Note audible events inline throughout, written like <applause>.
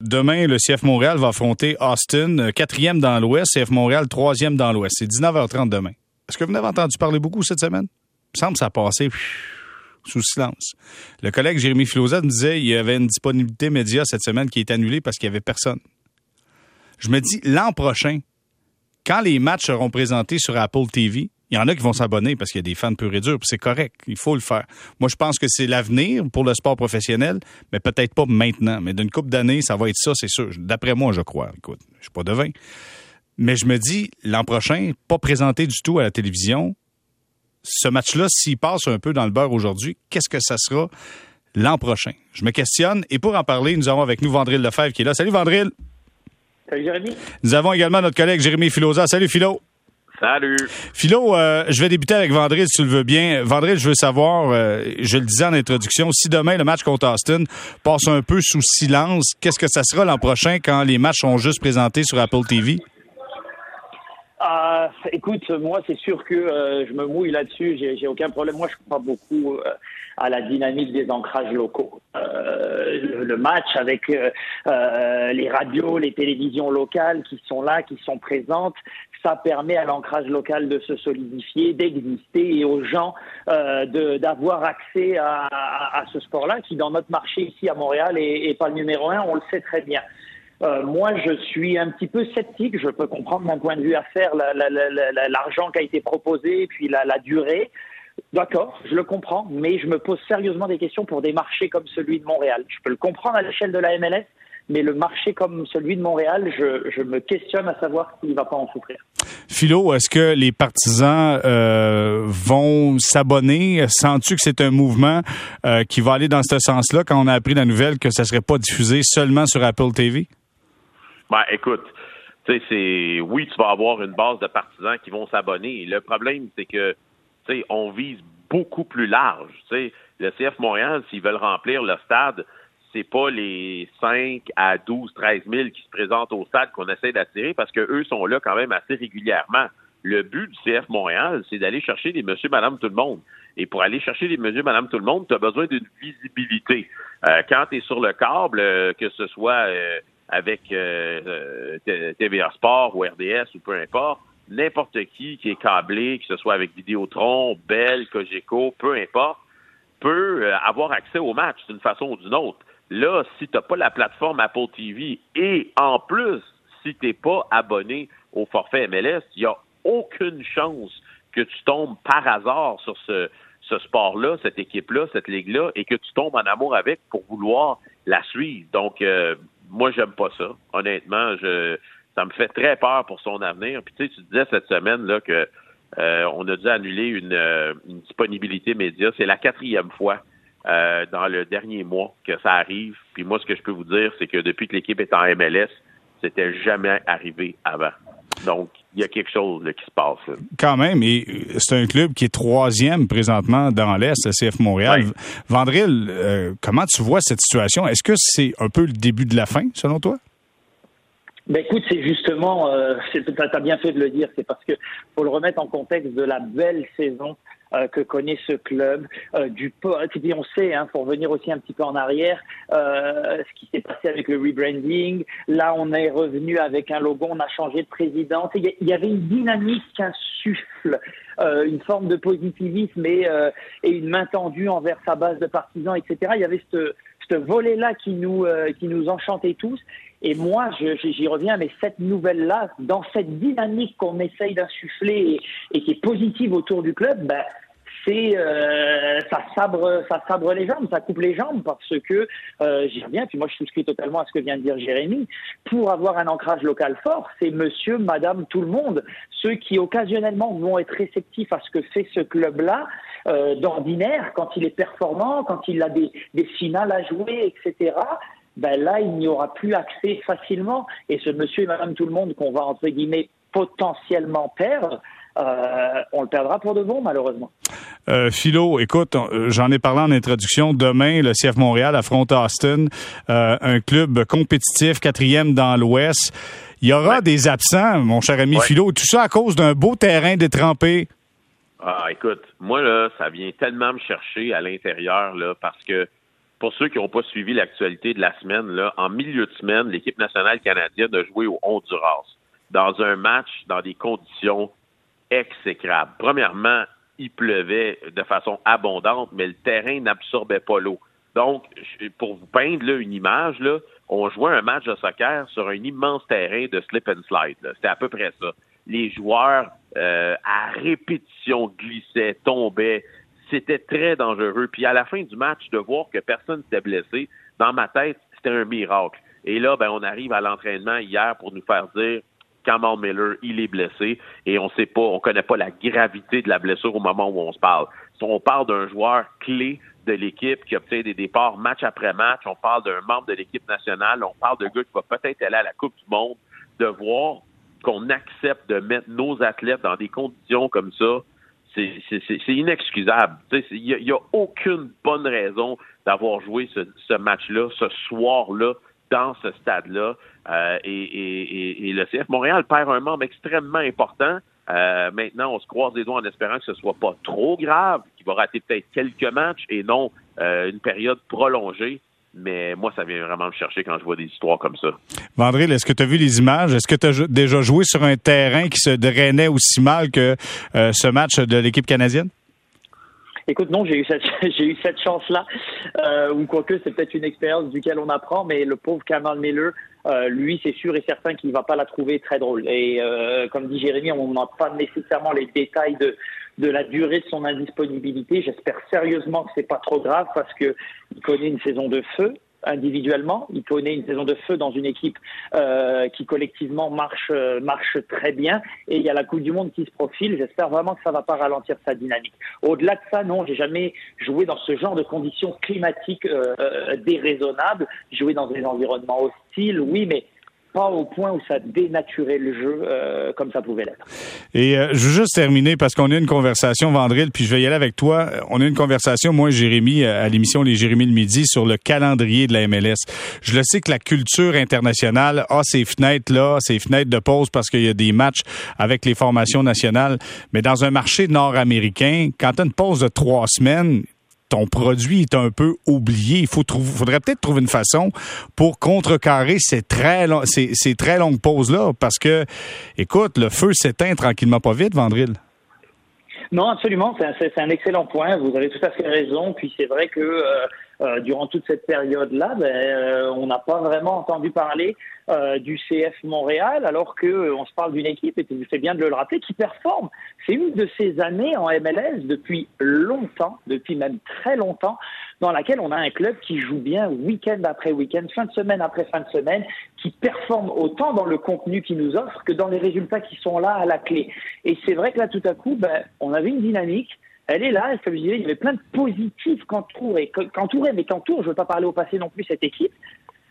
Demain, le CF Montréal va affronter Austin, euh, quatrième dans l'Ouest, CF Montréal, troisième dans l'Ouest. C'est 19h30 demain. Est-ce que vous n'avez entendu parler beaucoup cette semaine? Il me semble que ça a passé sous silence. Le collègue Jérémy Filosa me disait qu'il y avait une disponibilité média cette semaine qui est annulée parce qu'il n'y avait personne. Je me dis, l'an prochain, quand les matchs seront présentés sur Apple TV, il y en a qui vont s'abonner parce qu'il y a des fans purs et durs, puis c'est correct, il faut le faire. Moi, je pense que c'est l'avenir pour le sport professionnel, mais peut-être pas maintenant. Mais d'une couple d'années, ça va être ça, c'est sûr. D'après moi, je crois. Écoute, je suis pas devin. Mais je me dis, l'an prochain, pas présenté du tout à la télévision, ce match-là, s'il passe un peu dans le beurre aujourd'hui, qu'est-ce que ça sera l'an prochain? Je me questionne. Et pour en parler, nous avons avec nous Vandril Lefebvre qui est là. Salut Vandril. Salut Jérémy. Nous avons également notre collègue Jérémy Filosa. Salut Philo. Salut. Philo, euh, je vais débuter avec Vandril, si tu le veux bien. Vandril, je veux savoir, euh, je le disais en introduction, si demain le match contre Austin passe un peu sous silence, qu'est-ce que ça sera l'an prochain quand les matchs sont juste présentés sur Apple TV? Euh, écoute, moi, c'est sûr que euh, je me mouille là-dessus. J'ai, aucun problème. Moi, je crois beaucoup euh, à la dynamique des ancrages locaux. Le, le, match avec les radios, les télévisions locales qui sont là, qui sont présentes, ça permet à l'ancrage local de se solidifier, d'exister et aux gens d'avoir accès à ce sport-là, qui dans notre marché ici à Montréal est, est pas le numéro un. On le sait très bien. Euh, moi, je suis un petit peu sceptique. Je peux comprendre mon point de vue à faire l'argent qui a été proposé, puis la, la durée. D'accord, je le comprends, mais je me pose sérieusement des questions pour des marchés comme celui de Montréal. Je peux le comprendre à l'échelle de la MLS, mais le marché comme celui de Montréal, je, je me questionne à savoir s'il ne va pas en souffrir. Philo, est-ce que les partisans euh, vont s'abonner? Sens-tu que c'est un mouvement euh, qui va aller dans ce sens-là? Quand on a appris la nouvelle que ça ne serait pas diffusé seulement sur Apple TV? Ben, écoute, tu sais, c'est oui, tu vas avoir une base de partisans qui vont s'abonner. Le problème, c'est que, tu sais, on vise beaucoup plus large. Tu sais, le CF Montréal, s'ils veulent remplir le stade, c'est pas les 5 à 12, 13 000 qui se présentent au stade qu'on essaie d'attirer parce que eux sont là quand même assez régulièrement. Le but du CF Montréal, c'est d'aller chercher des monsieur, madame, tout le monde. Et pour aller chercher des monsieur, madame, tout le monde, tu as besoin d'une visibilité. Euh, quand tu es sur le câble, euh, que ce soit euh, avec euh, euh TVA Sport ou RDS ou peu importe, n'importe qui qui est câblé, que ce soit avec Vidéotron, Bell, Cogeco, peu importe, peut euh, avoir accès au match d'une façon ou d'une autre. Là, si tu n'as pas la plateforme Apple TV et en plus, si tu n'es pas abonné au forfait MLS, il n'y a aucune chance que tu tombes par hasard sur ce, ce sport-là, cette équipe-là, cette ligue-là, et que tu tombes en amour avec pour vouloir la suivre. Donc, euh, moi, j'aime pas ça. Honnêtement, je, ça me fait très peur pour son avenir. Puis tu sais, tu disais cette semaine là que euh, on a dû annuler une, euh, une disponibilité média. C'est la quatrième fois euh, dans le dernier mois que ça arrive. Puis moi, ce que je peux vous dire, c'est que depuis que l'équipe est en MLS, c'était jamais arrivé avant. Donc, il y a quelque chose là, qui se passe. Là. Quand même, et c'est un club qui est troisième présentement dans l'Est, le CF Montréal. Oui. Vandril, euh, comment tu vois cette situation? Est-ce que c'est un peu le début de la fin, selon toi? Ben écoute, c'est justement, euh, tu as bien fait de le dire, c'est parce que faut le remettre en contexte de la belle saison euh, que connaît ce club, euh, du puis on sait, hein, pour revenir aussi un petit peu en arrière, euh, ce qui s'est passé avec le rebranding. Là, on est revenu avec un logo, on a changé de présidence. Il y avait une dynamique, un souffle, euh, une forme de positivisme et, euh, et une main tendue envers sa base de partisans, etc. Il y avait ce, ce volet-là qui nous euh, qui nous enchantait tous. Et moi, j'y reviens, mais cette nouvelle-là, dans cette dynamique qu'on essaye d'insuffler et, et, qui est positive autour du club, ben, euh, ça sabre ça sabre les jambes, ça coupe les jambes parce que euh, j'y reviens. Puis moi, je souscris totalement à ce que vient de dire Jérémy. Pour avoir un ancrage local fort, c'est Monsieur, Madame, tout le monde, ceux qui occasionnellement vont être réceptifs à ce que fait ce club-là. Euh, d'ordinaire, quand il est performant, quand il a des, des finales à jouer, etc ben là, il n'y aura plus accès facilement. Et ce monsieur et madame tout le monde qu'on va, entre guillemets, potentiellement perdre, euh, on le perdra pour de bon, malheureusement. Euh, Philo, écoute, j'en ai parlé en introduction. Demain, le CF Montréal affronte Austin, euh, un club compétitif, quatrième dans l'Ouest. Il y aura ouais. des absents, mon cher ami ouais. Philo. Tout ça à cause d'un beau terrain détrempé. Ah, écoute, moi, là, ça vient tellement me chercher à l'intérieur, là, parce que pour ceux qui n'ont pas suivi l'actualité de la semaine, là, en milieu de semaine, l'équipe nationale canadienne a joué au Honduras dans un match dans des conditions exécrables. Premièrement, il pleuvait de façon abondante, mais le terrain n'absorbait pas l'eau. Donc, pour vous peindre une image, on jouait un match de soccer sur un immense terrain de slip and slide. C'était à peu près ça. Les joueurs, euh, à répétition, glissaient, tombaient. C'était très dangereux. Puis à la fin du match, de voir que personne s'était blessé, dans ma tête, c'était un miracle. Et là, ben, on arrive à l'entraînement hier pour nous faire dire Kamal Miller, il est blessé et on sait pas, on connaît pas la gravité de la blessure au moment où on se parle. Si on parle d'un joueur clé de l'équipe qui obtient des départs match après match, on parle d'un membre de l'équipe nationale, on parle d'un gars qui va peut-être aller à la Coupe du Monde, de voir qu'on accepte de mettre nos athlètes dans des conditions comme ça, c'est inexcusable. Il n'y a, aucune bonne raison d'avoir joué ce match-là, ce soir-là, dans ce stade-là. Euh, et, le CF Montréal perd un membre extrêmement important. Euh, maintenant, on se croise les doigts en espérant que ce soit pas trop grave, qu'il va rater peut-être quelques matchs et non euh, une période prolongée. Mais moi, ça vient vraiment me chercher quand je vois des histoires comme ça. Vandril, est-ce que tu as vu les images? Est-ce que tu as déjà joué sur un terrain qui se drainait aussi mal que ce match de l'équipe canadienne? Écoute, non, j'ai eu cette, <laughs> cette chance-là, euh, ou quoique c'est peut-être une expérience duquel on apprend, mais le pauvre Kamal Miller, euh, lui, c'est sûr et certain qu'il va pas la trouver très drôle. Et euh, comme dit Jérémy, on n'a pas nécessairement les détails de, de la durée de son indisponibilité. J'espère sérieusement que c'est pas trop grave parce que il connaît une saison de feu individuellement. Il connaît une saison de feu dans une équipe euh, qui collectivement marche euh, marche très bien. Et il y a la Coupe du Monde qui se profile. J'espère vraiment que ça va pas ralentir sa dynamique. Au-delà de ça, non, j'ai jamais joué dans ce genre de conditions climatiques euh, euh déraisonnables. Joué dans des environnements hostiles, oui, mais pas au point où ça dénaturait le jeu euh, comme ça pouvait l'être. Et euh, je veux juste terminer parce qu'on a une conversation, Vandril, puis je vais y aller avec toi. On a une conversation, moi et Jérémy, euh, à l'émission Les Jérémy le midi, sur le calendrier de la MLS. Je le sais que la culture internationale a ses fenêtres-là, ses fenêtres de pause parce qu'il y a des matchs avec les formations nationales. Mais dans un marché nord-américain, quand tu as une pause de trois semaines, ton produit est un peu oublié. Il faut faudrait peut-être trouver une façon pour contrecarrer ces très, longues pauses-là, parce que, écoute, le feu s'éteint tranquillement pas vite, Vandril. Non, absolument. C'est un, excellent point. Vous avez tout à fait raison. Puis c'est vrai que euh, euh, durant toute cette période-là, ben, euh, on n'a pas vraiment entendu parler euh, du CF Montréal, alors que on se parle d'une équipe, et tu fais bien de le rappeler, qui performe. C'est une de ces années en MLS depuis longtemps, depuis même très longtemps, dans laquelle on a un club qui joue bien week-end après week-end, fin de semaine après fin de semaine, qui performe autant dans le contenu qu'il nous offre que dans les résultats qui sont là à la clé. Et c'est vrai que là, tout à coup, ben, on avait une dynamique elle est là, comme je disais, il y avait plein de positifs qu'entourait, qu'entourait, mais qu'entoure, je ne veux pas parler au passé non plus, cette équipe.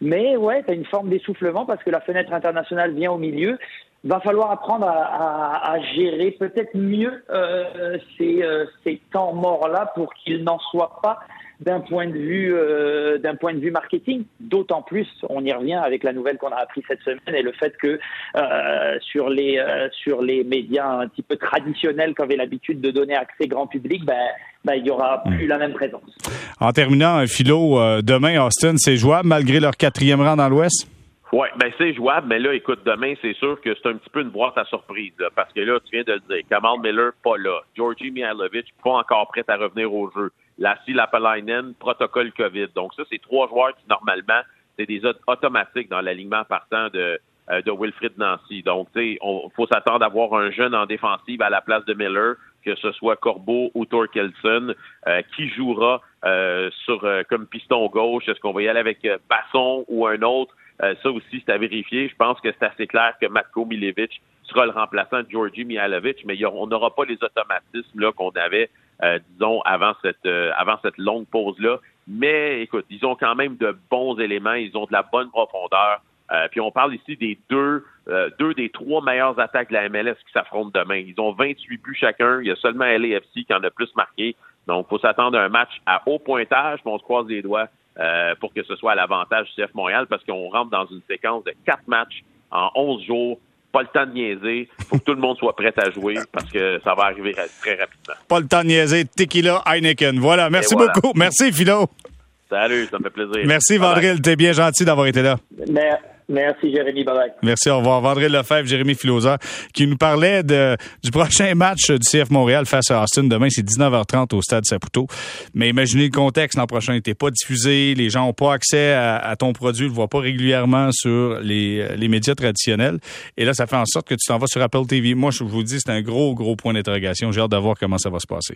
Mais ouais, tu as une forme d'essoufflement parce que la fenêtre internationale vient au milieu. Va falloir apprendre à, gérer peut-être mieux euh, ces, euh, ces temps morts-là pour qu'ils n'en soient pas d'un point de vue euh, d'un point de vue marketing. D'autant plus, on y revient avec la nouvelle qu'on a appris cette semaine et le fait que euh, sur les euh, sur les médias un petit peu traditionnels qu'avait l'habitude de donner accès grand public, ben, ben il y aura plus la même présence. En terminant, Philo, demain Austin, c'est jouable malgré leur quatrième rang dans l'Ouest? Oui, ben c'est jouable, mais là, écoute, demain, c'est sûr que c'est un petit peu une boîte à surprise, parce que là, tu viens de le dire, Kamal Miller, pas là. Georgie Mihailovic, pas encore prêt à revenir au jeu. Lassie Lapalainen, protocole COVID. Donc ça, c'est trois joueurs qui, normalement, c'est des automatiques dans l'alignement partant de, euh, de Nancy. Donc, tu sais, il faut s'attendre à avoir un jeune en défensive à la place de Miller, que ce soit Corbeau ou Torkelson, euh, qui jouera euh, sur comme piston gauche. Est-ce qu'on va y aller avec Basson ou un autre? ça aussi, c'est à vérifier. Je pense que c'est assez clair que Matko Milevich sera le remplaçant de Georgi Mihalovic, mais on n'aura pas les automatismes là qu'on avait euh, disons, avant cette, euh, avant cette longue pause-là. Mais écoute, ils ont quand même de bons éléments, ils ont de la bonne profondeur. Euh, puis on parle ici des deux, deux des trois meilleures attaques de la MLS qui s'affrontent demain. Ils ont 28 buts chacun. Il y a seulement LAFC qui en a plus marqué. Donc, il faut s'attendre à un match à haut pointage, mais on se croise les doigts pour que ce soit à l'avantage du CF Montréal parce qu'on rentre dans une séquence de quatre matchs en 11 jours pas le temps de niaiser. faut que tout le monde soit prêt à jouer parce que ça va arriver très rapidement. Pas le temps de niaiser. Tequila Heineken. Voilà. Merci beaucoup. Merci, Philo. Salut, ça me fait plaisir. Merci, Vandril. T'es bien gentil d'avoir été là. Merci, Jérémy. Bye. Merci, au revoir. Vandré Lefebvre, Jérémy Filosa, qui nous parlait du prochain match du CF Montréal face à Austin. Demain, c'est 19h30 au stade Saputo. Mais imaginez le contexte. L'an prochain n'était pas diffusé. Les gens n'ont pas accès à, ton produit. Ils le voient pas régulièrement sur les, les médias traditionnels. Et là, ça fait en sorte que tu t'en vas sur Apple TV. Moi, je vous dis, c'est un gros, gros point d'interrogation. J'ai hâte de voir comment ça va se passer.